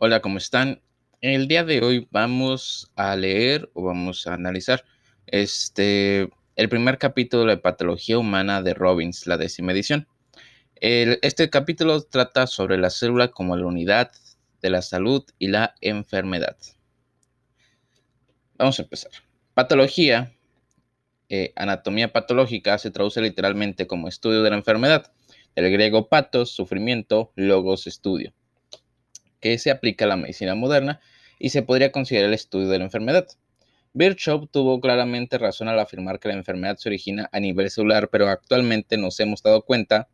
Hola, ¿cómo están? El día de hoy vamos a leer o vamos a analizar este, el primer capítulo de Patología Humana de Robbins, la décima edición. este capítulo trata sobre la célula como la unidad de la salud y la enfermedad. Vamos a empezar. Patología, eh, anatomía patológica, se traduce literalmente como estudio de la enfermedad. Del griego patos, sufrimiento, logos, estudio que se aplica a la medicina moderna y se podría considerar el estudio de la enfermedad. Virchow tuvo claramente razón al afirmar que la enfermedad se origina a nivel celular, pero actualmente nos hemos dado cuenta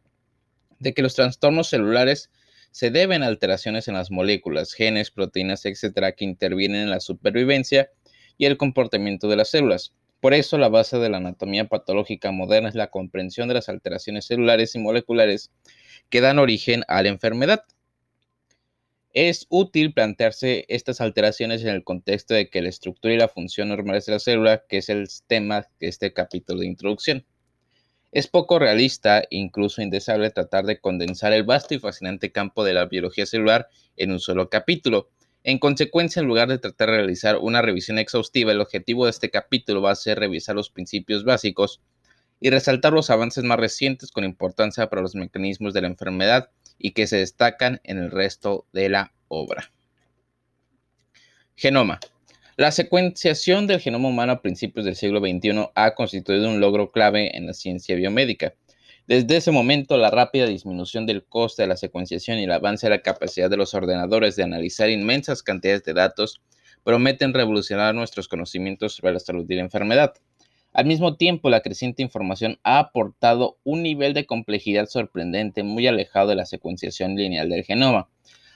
de que los trastornos celulares se deben a alteraciones en las moléculas, genes, proteínas, etcétera, que intervienen en la supervivencia y el comportamiento de las células. Por eso, la base de la anatomía patológica moderna es la comprensión de las alteraciones celulares y moleculares que dan origen a la enfermedad. Es útil plantearse estas alteraciones en el contexto de que la estructura y la función normales de la célula, que es el tema de este capítulo de introducción. Es poco realista, incluso indeseable, tratar de condensar el vasto y fascinante campo de la biología celular en un solo capítulo. En consecuencia, en lugar de tratar de realizar una revisión exhaustiva, el objetivo de este capítulo va a ser revisar los principios básicos y resaltar los avances más recientes con importancia para los mecanismos de la enfermedad y que se destacan en el resto de la obra. Genoma. La secuenciación del genoma humano a principios del siglo XXI ha constituido un logro clave en la ciencia biomédica. Desde ese momento, la rápida disminución del coste de la secuenciación y el avance de la capacidad de los ordenadores de analizar inmensas cantidades de datos prometen revolucionar nuestros conocimientos sobre la salud y la enfermedad. Al mismo tiempo, la creciente información ha aportado un nivel de complejidad sorprendente muy alejado de la secuenciación lineal del genoma.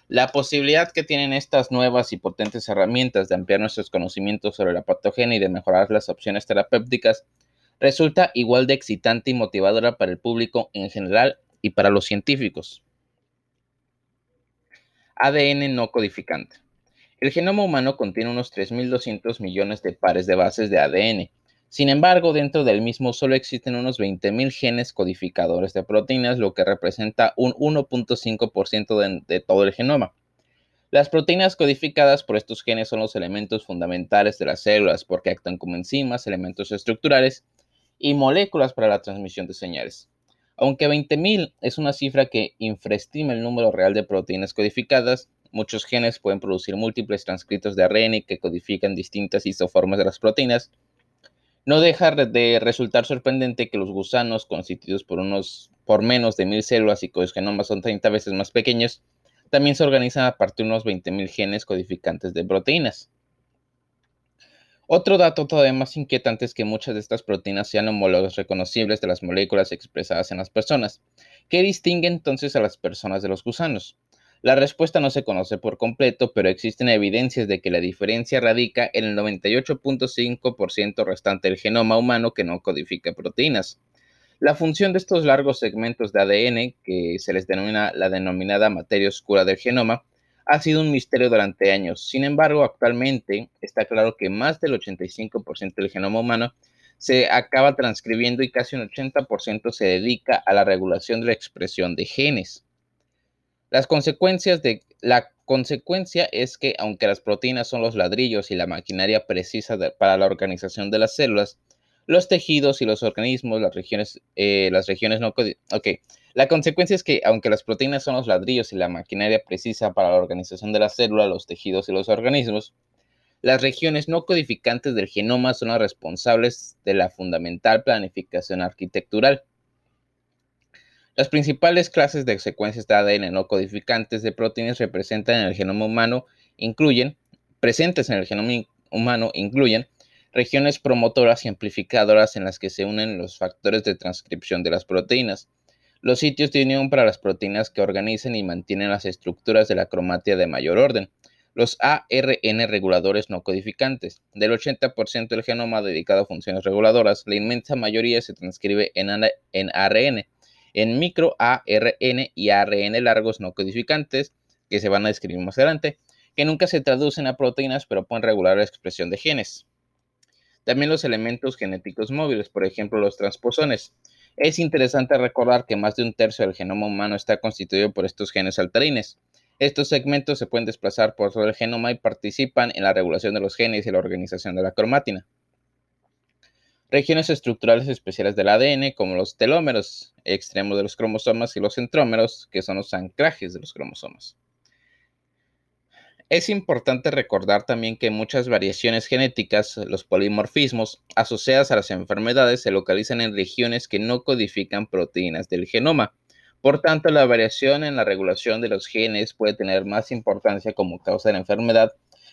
La posibilidad que tienen estas nuevas y potentes herramientas de ampliar nuestros conocimientos sobre la patogenia y de mejorar las opciones terapéuticas resulta igual de excitante y motivadora para el público en general y para los científicos. ADN no codificante. El genoma humano contiene unos 3.200 millones de pares de bases de ADN, sin embargo, dentro del mismo solo existen unos 20.000 genes codificadores de proteínas, lo que representa un 1.5% de, todo el genoma. Las proteínas codificadas por estos genes son los elementos fundamentales de las células porque actúan como enzimas, elementos estructurales y moléculas para la transmisión de señales. Aunque 20.000 es una cifra que infraestima el número real de proteínas codificadas, muchos genes pueden producir múltiples transcritos de ARN que codifican distintas isoformas de las proteínas, no deja de resultar sorprendente que los gusanos, constituidos por, unos, por menos de mil células y cuyos genomas son 30 veces más pequeños, también se organizan a partir de unos 20.000 genes codificantes de proteínas. Otro dato todavía más inquietante es que muchas de estas proteínas sean homólogos reconocibles de las moléculas expresadas en las personas. ¿Qué distingue entonces a las personas de los gusanos? La respuesta no se conoce por completo, pero existen evidencias de que la diferencia radica en el 98.5% restante del genoma humano que no codifica proteínas. La función de estos largos segmentos de ADN, que se les denomina la denominada materia oscura del genoma, ha sido un misterio durante años. Sin embargo, actualmente está claro que más del 85% del genoma humano se acaba transcribiendo y casi un 80% se dedica a la regulación de la expresión de genes. Las consecuencias de la consecuencia es que aunque las proteínas son los ladrillos y la maquinaria precisa para la organización de las células, los tejidos y los organismos, las regiones, eh, las regiones no ok. La consecuencia es que aunque las proteínas son los ladrillos y la maquinaria precisa para la organización de la célula, los tejidos y los organismos, las regiones no codificantes del genoma son las responsables de la fundamental planificación arquitectural. Las principales clases de secuencias de ADN no codificantes de proteínas representan en el genoma humano incluyen, presentes en el genoma humano incluyen regiones promotoras y amplificadoras en las que se unen los factores de transcripción de las proteínas, los sitios de unión para las proteínas que organizan y mantienen las estructuras de la cromatia de mayor orden, los ARN reguladores no codificantes. Del 80% del genoma dedicado a funciones reguladoras, la inmensa mayoría se transcribe en, ARN, en micro ARN y ARN largos no codificantes, que se van a describir más adelante, que nunca se traducen a proteínas pero pueden regular la expresión de genes. También los elementos genéticos móviles, por ejemplo los transposones. Es interesante recordar que más de un tercio del genoma humano está constituido por estos genes saltarines. Estos segmentos se pueden desplazar por todo el genoma y participan en la regulación de los genes y la organización de la cromátina. Regiones estructurales especiales del ADN, como los telómeros extremos de los cromosomas y los centrómeros, que son los anclajes de los cromosomas. Es importante recordar también que muchas variaciones genéticas, los polimorfismos, asociadas a las enfermedades se localizan en regiones que no codifican proteínas del genoma. Por tanto, la variación en la regulación de los genes puede tener más importancia como causa de la enfermedad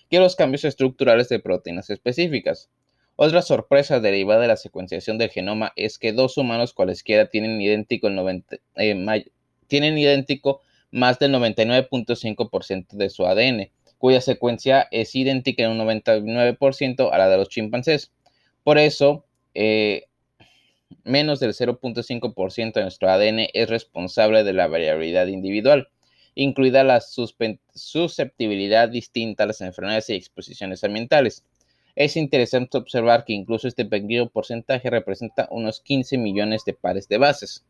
que los cambios estructurales de proteínas específicas. Otra sorpresa derivada de la secuenciación del genoma es que dos humanos cualesquiera tienen idéntico, eh, más del 99.5% de su ADN cuya secuencia es idéntica en un 99% a la de los chimpancés. Por eso, eh, menos del 0.5% de nuestro ADN es responsable de la variabilidad individual, incluida la susceptibilidad distinta a las enfermedades y exposiciones ambientales. Es interesante observar que incluso este pequeño porcentaje representa unos 15 millones de pares de bases.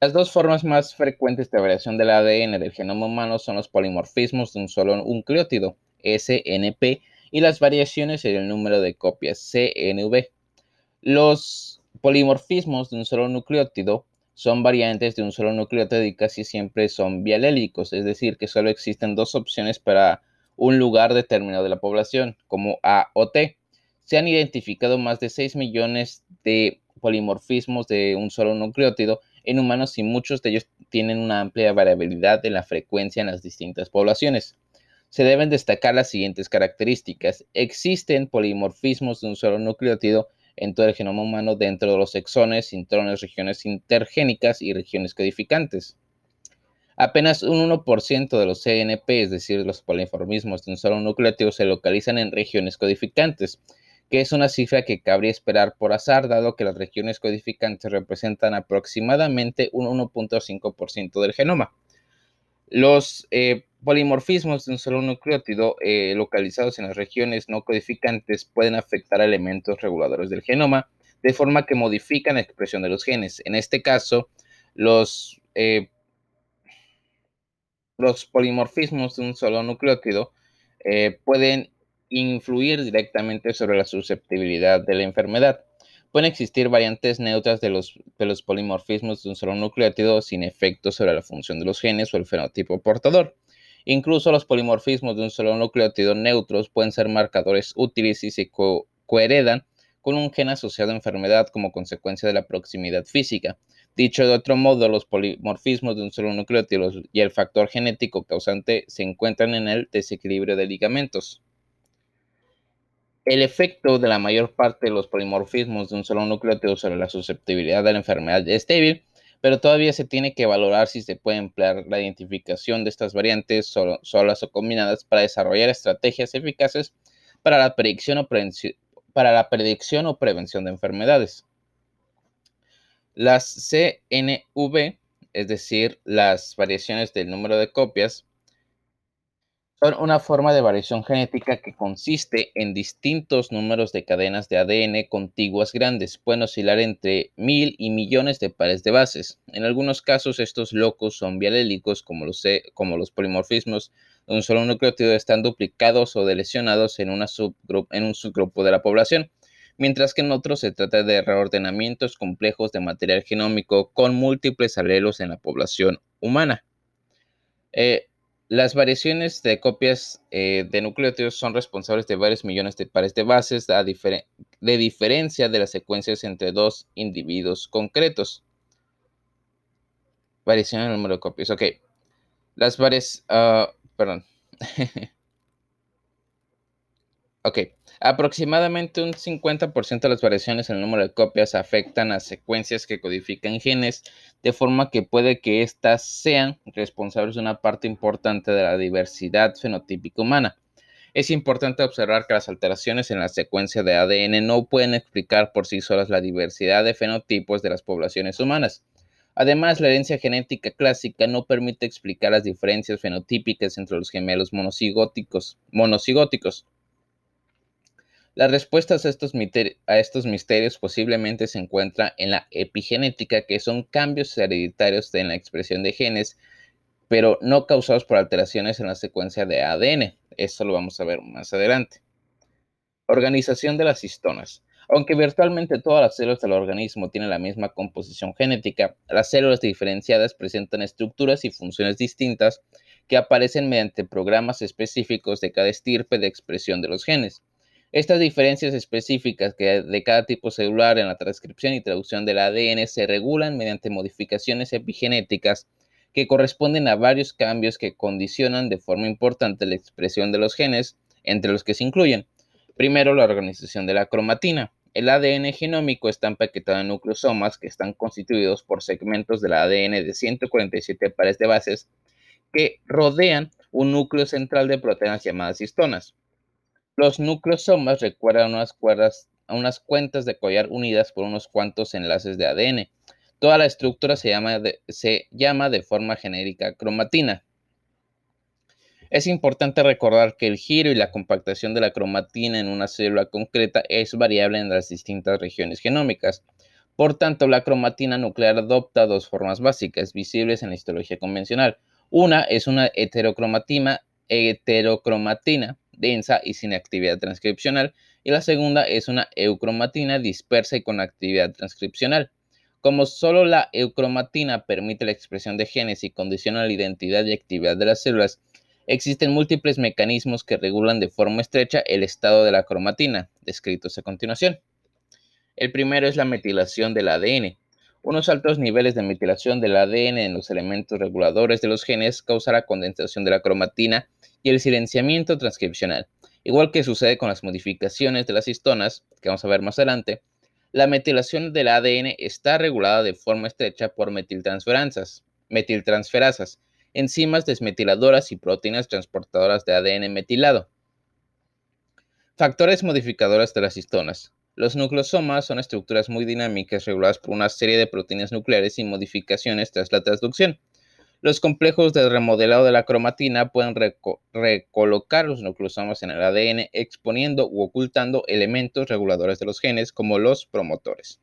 Las dos formas más frecuentes de variación del ADN del genoma humano son los polimorfismos de un solo nucleótido, SNP, y las variaciones en el número de copias, CNV. Los polimorfismos de un solo nucleótido son variantes de un solo nucleótido y casi siempre son bialélicos, es decir, que solo existen dos opciones para un lugar determinado de la población, como A o T. Se han identificado más de 6 millones de polimorfismos de un solo nucleótido en humanos y muchos de ellos tienen una amplia variabilidad en la frecuencia en las distintas poblaciones. Se deben destacar las siguientes características. Existen polimorfismos de un solo nucleótido en todo el genoma humano dentro de los exones, intrones, regiones intergénicas y regiones codificantes. Apenas un 1% de los CNP, es decir, los polimorfismos de un solo nucleótido, se localizan en regiones codificantes, que es una cifra que cabría esperar por azar, dado que las regiones codificantes representan aproximadamente un 1.5% del genoma. Los eh, polimorfismos de un solo nucleótido eh, localizados en las regiones no codificantes pueden afectar a elementos reguladores del genoma, de forma que modifican la expresión de los genes. En este caso, los, eh, los polimorfismos de un solo nucleótido pueden influir directamente sobre la susceptibilidad de la enfermedad. Pueden existir variantes neutras de los, polimorfismos de un solo nucleótido sin efecto sobre la función de los genes o el fenotipo portador. Incluso los polimorfismos de un solo nucleótido neutros pueden ser marcadores útiles y se coheredan con un gen asociado a enfermedad como consecuencia de la proximidad física. Dicho de otro modo, los polimorfismos de un solo nucleótido y el factor genético causante se encuentran en el desequilibrio de ligamentos. El efecto de la mayor parte de los polimorfismos de un solo nucleótido sobre la susceptibilidad de la enfermedad es débil, pero todavía se tiene que valorar si se puede emplear la identificación de estas variantes solas o combinadas para desarrollar estrategias eficaces para la predicción o prevención de enfermedades. Las CNV, es decir, las variaciones del número de copias, son una forma de variación genética que consiste en distintos números de cadenas de ADN contiguas grandes. Pueden oscilar entre mil y millones de pares de bases. En algunos casos, estos locos son bialélicos, como los, como los polimorfismos de un solo nucleótido están duplicados o delecionados en, un subgrupo de la población, mientras que en otros se trata de reordenamientos complejos de material genómico con múltiples alelos en la población humana. Eh, las variaciones de copias eh, de nucleótidos son responsables de varios millones de pares de bases, de diferencia de las secuencias entre dos individuos concretos. Variación en el número de copias. Ok. Las varias. Ah, perdón. ok. Aproximadamente un 50% de las variaciones en el número de copias afectan a secuencias que codifican genes, de forma que puede que éstas sean responsables de una parte importante de la diversidad fenotípica humana. Es importante observar que las alteraciones en la secuencia de ADN no pueden explicar por sí solas la diversidad de fenotipos de las poblaciones humanas. Además, la herencia genética clásica no permite explicar las diferencias fenotípicas entre los gemelos monocigóticos. Las respuestas a estos, misterios posiblemente se encuentran en la epigenética, que son cambios hereditarios en la expresión de genes pero no causados por alteraciones en la secuencia de ADN. Esto lo vamos a ver más adelante. Organización de las histonas. Aunque virtualmente todas las células del organismo tienen la misma composición genética, las células diferenciadas presentan estructuras y funciones distintas que aparecen mediante programas específicos de cada estirpe de expresión de los genes. Estas diferencias específicas de cada tipo celular en la transcripción y traducción del ADN se regulan mediante modificaciones epigenéticas que corresponden a varios cambios que condicionan de forma importante la expresión de los genes, entre los que se incluyen, primero, la organización de la cromatina. El ADN genómico está empaquetado en nucleosomas que están constituidos por segmentos del ADN de 147 pares de bases que rodean un núcleo central de proteínas llamadas histonas. Los nucleosomas recuerdan unas, cuerdas, a unas cuentas de collar unidas por unos cuantos enlaces de ADN. Toda la estructura se llama de, se llama de forma genérica cromatina. Es importante recordar que el giro y la compactación de la cromatina en una célula concreta es variable en las distintas regiones genómicas. Por tanto, la cromatina nuclear adopta dos formas básicas visibles en la histología convencional. Una es una heterocromatina, heterocromatina densa y sin actividad transcripcional, y la segunda es una eucromatina dispersa y con actividad transcripcional. Como solo la eucromatina permite la expresión de genes y condiciona la identidad y actividad de las células, existen múltiples mecanismos que regulan de forma estrecha el estado de la cromatina, descritos a continuación. El primero es la metilación del ADN. Unos altos niveles de metilación del ADN en los elementos reguladores de los genes causa la condensación de la cromatina y el silenciamiento transcripcional. Igual que sucede con las modificaciones de las histonas, que vamos a ver más adelante, la metilación del ADN está regulada de forma estrecha por metiltransferasas, metiltransferasas, enzimas desmetiladoras y proteínas transportadoras de ADN metilado. Factores modificadores de las histonas. Los nucleosomas son estructuras muy dinámicas reguladas por una serie de proteínas nucleares y modificaciones tras la transducción. Los complejos de remodelado de la cromatina pueden recolocar los nucleosomas en el ADN exponiendo u ocultando elementos reguladores de los genes como los promotores.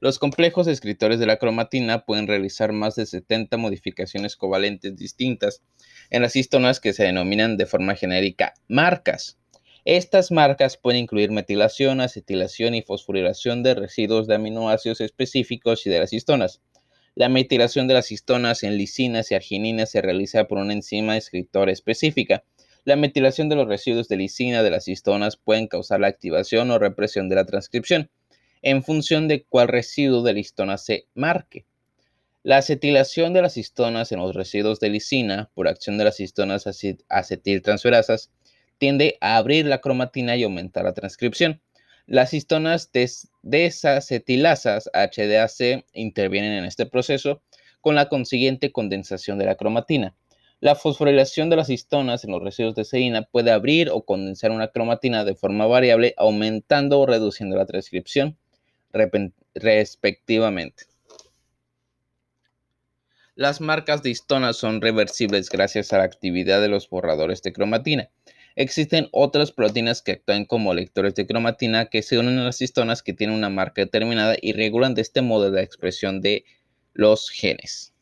Los complejos escritores de la cromatina pueden realizar más de 70 modificaciones covalentes distintas en las histonas que se denominan de forma genérica marcas. Estas marcas pueden incluir metilación, acetilación y fosforilación de residuos de aminoácidos específicos y de las histonas. La metilación de las histonas en lisinas y argininas se realiza por una enzima escritora específica. La metilación de los residuos de lisina de las histonas pueden causar la activación o represión de la transcripción, en función de cuál residuo de la histona se marque. La acetilación de las histonas en los residuos de lisina por acción de las histonas acetiltransferasas tiende a abrir la cromatina y aumentar la transcripción. Las histonas desacetilasas HDAC intervienen en este proceso con la consiguiente condensación de la cromatina. La fosforilación de las histonas en los residuos de ceína puede abrir o condensar una cromatina de forma variable, aumentando o reduciendo la transcripción respectivamente. Las marcas de histonas son reversibles gracias a la actividad de los borradores de cromatina. Existen otras proteínas que actúan como lectores de cromatina que se unen a las histonas que tienen una marca determinada y regulan de este modo la expresión de los genes.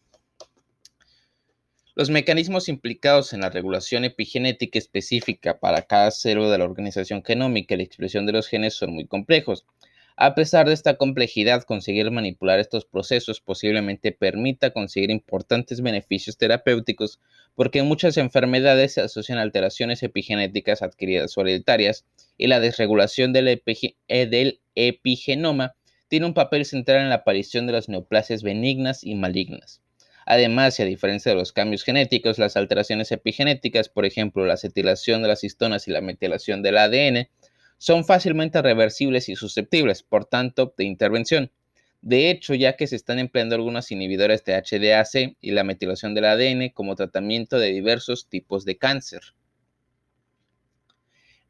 Los mecanismos implicados en la regulación epigenética específica para cada célula de la organización genómica y la expresión de los genes son muy complejos. A pesar de esta complejidad, conseguir manipular estos procesos posiblemente permita conseguir importantes beneficios terapéuticos porque muchas enfermedades se asocian alteraciones epigenéticas adquiridas o hereditarias y la desregulación del, eh, del epigenoma tiene un papel central en la aparición de las neoplasias benignas y malignas. Además, y a diferencia de los cambios genéticos, las alteraciones epigenéticas, por ejemplo, la acetilación de las histonas y la metilación del ADN, son fácilmente reversibles y susceptibles, por tanto, de intervención. De hecho, ya que se están empleando algunos inhibidores de HDAC y la metilación del ADN como tratamiento de diversos tipos de cáncer.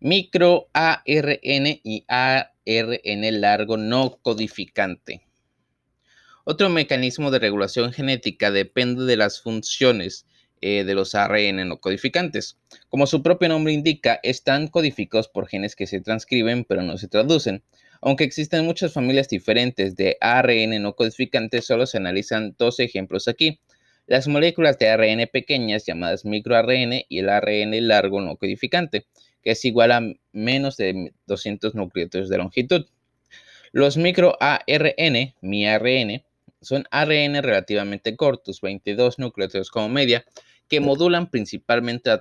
Micro ARN y ARN largo no codificante. Otro mecanismo de regulación genética depende de las funciones eh, de los ARN no codificantes. Como su propio nombre indica, están codificados por genes que se transcriben pero no se traducen. Aunque existen muchas familias diferentes de ARN no codificantes, solo se analizan dos ejemplos aquí. las moléculas de ARN pequeñas llamadas microARN y el ARN largo no codificante, que es igual a menos de 200 nucleótidos de longitud. Los microARN, miARN, son ARN relativamente cortos, 22 nucleótidos como media, que modulan principalmente la,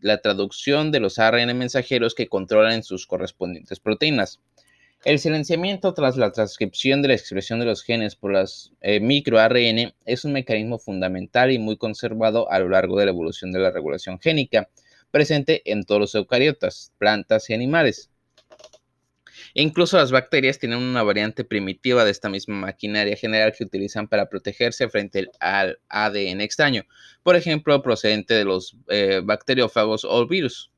la, traducción de los ARN mensajeros que controlan sus correspondientes proteínas. El silenciamiento tras la transcripción de la expresión de los genes por las eh, microARN es un mecanismo fundamental y muy conservado a lo largo de la evolución de la regulación génica, presente en todos los eucariotas, plantas y animales. Incluso las bacterias tienen una variante primitiva de esta misma maquinaria general que utilizan para protegerse frente al ADN extraño, por ejemplo, procedente de los eh, bacteriófagos o virus.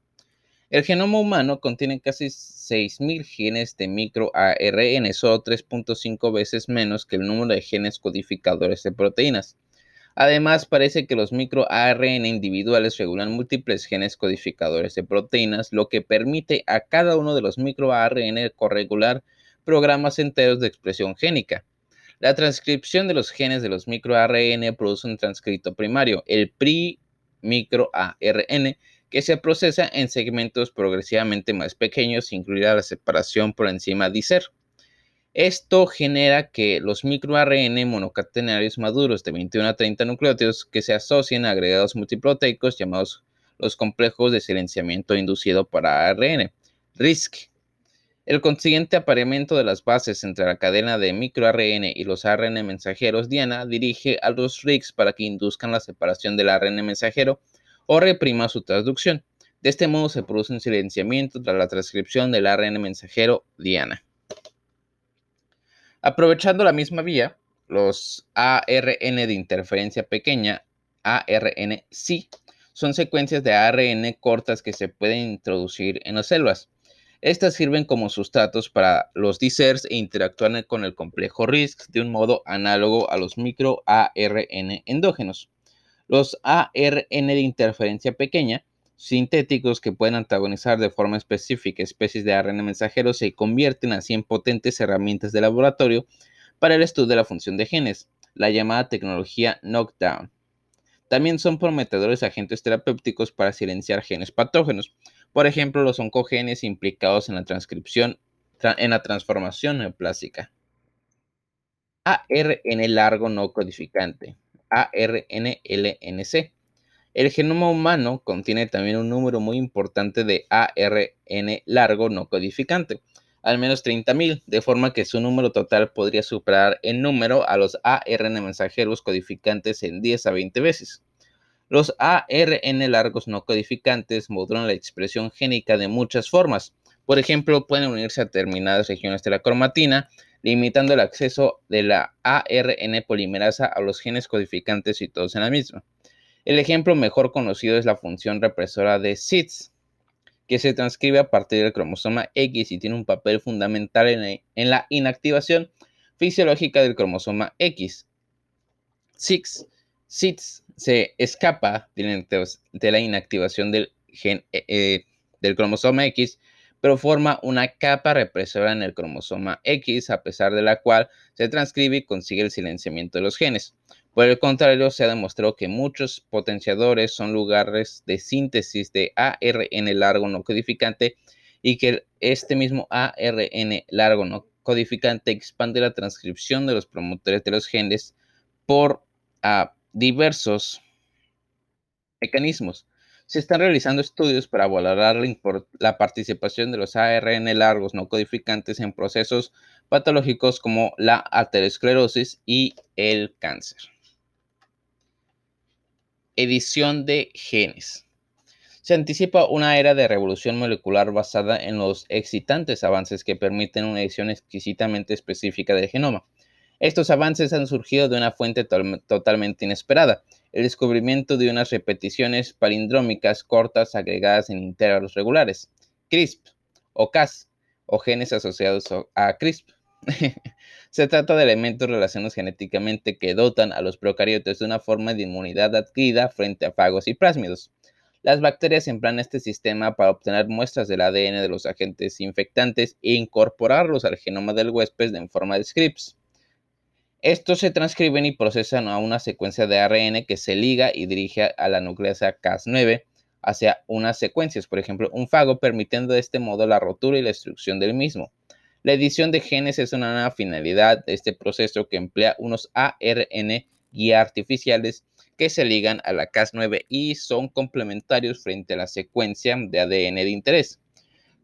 El genoma humano contiene casi 6.000 genes de microARN, solo 3.5 veces menos que el número de genes codificadores de proteínas. Además, parece que los microARN individuales regulan múltiples genes codificadores de proteínas, lo que permite a cada uno de los microARN corregular programas enteros de expresión génica. La transcripción de los genes de los microARN produce un transcrito primario, el pri-microARN, que se procesa en segmentos progresivamente más pequeños, incluida la separación por encima dicer. Esto genera que los microARN monocatenarios maduros de 21 a 30 nucleótidos que se asocien a agregados multiproteicos llamados los complejos de silenciamiento inducido para ARN, RISC. El consiguiente apareamiento de las bases entre la cadena de microARN y los ARN mensajeros Diana dirige a los RISC para que induzcan la separación del ARN mensajero o reprima su traducción. De este modo se produce un silenciamiento tras la transcripción del ARN mensajero Diana. Aprovechando la misma vía, los ARN de interferencia pequeña, ARN-C, son secuencias de ARN cortas que se pueden introducir en las células. Estas sirven como sustratos para los DISERS e interactúan con el complejo RISC de un modo análogo a los microARN endógenos. Los ARN de interferencia pequeña, sintéticos que pueden antagonizar de forma específica especies de ARN mensajeros, se convierten así en potentes herramientas de laboratorio para el estudio de la función de genes, la llamada tecnología knockdown. También son prometedores agentes terapéuticos para silenciar genes patógenos, por ejemplo, los oncogenes implicados en la transcripción, en la transformación neoplástica. ARN largo no codificante. ARNLNC. El genoma humano contiene también un número muy importante de ARN largo no codificante, al menos 30.000, de forma que su número total podría superar en número a los ARN mensajeros codificantes en 10 a 20 veces. Los ARN largos no codificantes modulan la expresión génica de muchas formas. Por ejemplo, pueden unirse a determinadas regiones de la cromatina, limitando el acceso de la ARN polimerasa a los genes codificantes situados en la misma. El ejemplo mejor conocido es la función represora de SIDS, que se transcribe a partir del cromosoma X y tiene un papel fundamental en la, inactivación fisiológica del cromosoma X. SIDS, se escapa de la inactivación del, gen, eh, eh, del cromosoma X pero forma una capa represora en el cromosoma X, a pesar de la cual se transcribe y consigue el silenciamiento de los genes. Por el contrario, se ha demostrado que muchos potenciadores son lugares de síntesis de ARN largo no codificante y que este mismo ARN largo no codificante expande la transcripción de los promotores de los genes por ah, diversos mecanismos. Se están realizando estudios para valorar la participación de los ARN largos no codificantes en procesos patológicos como la aterosclerosis y el cáncer. Edición de genes. Se anticipa una era de revolución molecular basada en los excitantes avances que permiten una edición exquisitamente específica del genoma. Estos avances han surgido de una fuente totalmente inesperada, el descubrimiento de unas repeticiones palindrómicas cortas agregadas en intervalos regulares, CRISP o Cas, o genes asociados a CRISP. Se trata de elementos relacionados genéticamente que dotan a los procariotes de una forma de inmunidad adquirida frente a fagos y plásmidos. Las bacterias emplean este sistema para obtener muestras del ADN de los agentes infectantes e incorporarlos al genoma del huésped en forma de scripts. Estos se transcriben y procesan a una secuencia de ARN que se liga y dirige a la nucleasa Cas9 hacia unas secuencias, por ejemplo, un fago, permitiendo de este modo la rotura y la destrucción del mismo. La edición de genes es una nueva finalidad de este proceso que emplea unos ARN guía artificiales que se ligan a la Cas9 y son complementarios frente a la secuencia de ADN de interés.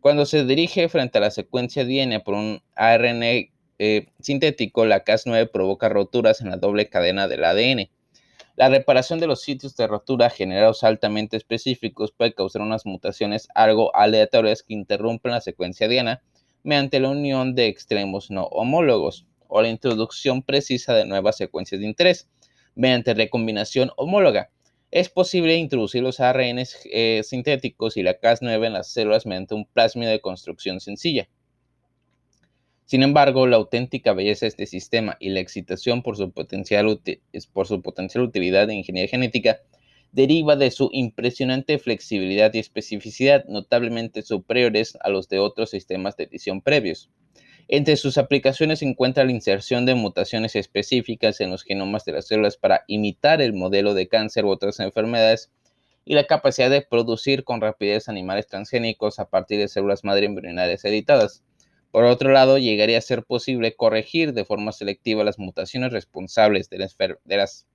Cuando se dirige frente a la secuencia ADN por un ARN eh, sintético, la Cas9 provoca roturas en la doble cadena del ADN. La reparación de los sitios de rotura generados altamente específicos puede causar unas mutaciones algo aleatorias que interrumpen la secuencia diana mediante la unión de extremos no homólogos o la introducción precisa de nuevas secuencias de interés mediante recombinación homóloga. Es posible introducir los ARN eh, sintéticos y la Cas9 en las células mediante un plasmido de construcción sencilla. Sin embargo, la auténtica belleza de este sistema y la excitación por su potencial, por su potencial utilidad de ingeniería genética deriva de su impresionante flexibilidad y especificidad notablemente superiores a los de otros sistemas de edición previos. Entre sus aplicaciones se encuentra la inserción de mutaciones específicas en los genomas de las células para imitar el modelo de cáncer u otras enfermedades y la capacidad de producir con rapidez animales transgénicos a partir de células madre embrionarias editadas. Por otro lado, llegaría a ser posible corregir de forma selectiva las mutaciones responsables de las,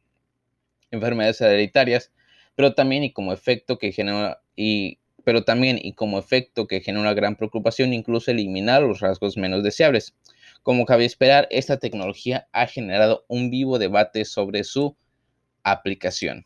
enfermedades hereditarias, pero también y como efecto que genera y pero también y como efecto que genera gran preocupación, incluso eliminar los rasgos menos deseables. Como cabe esperar, esta tecnología ha generado un vivo debate sobre su aplicación.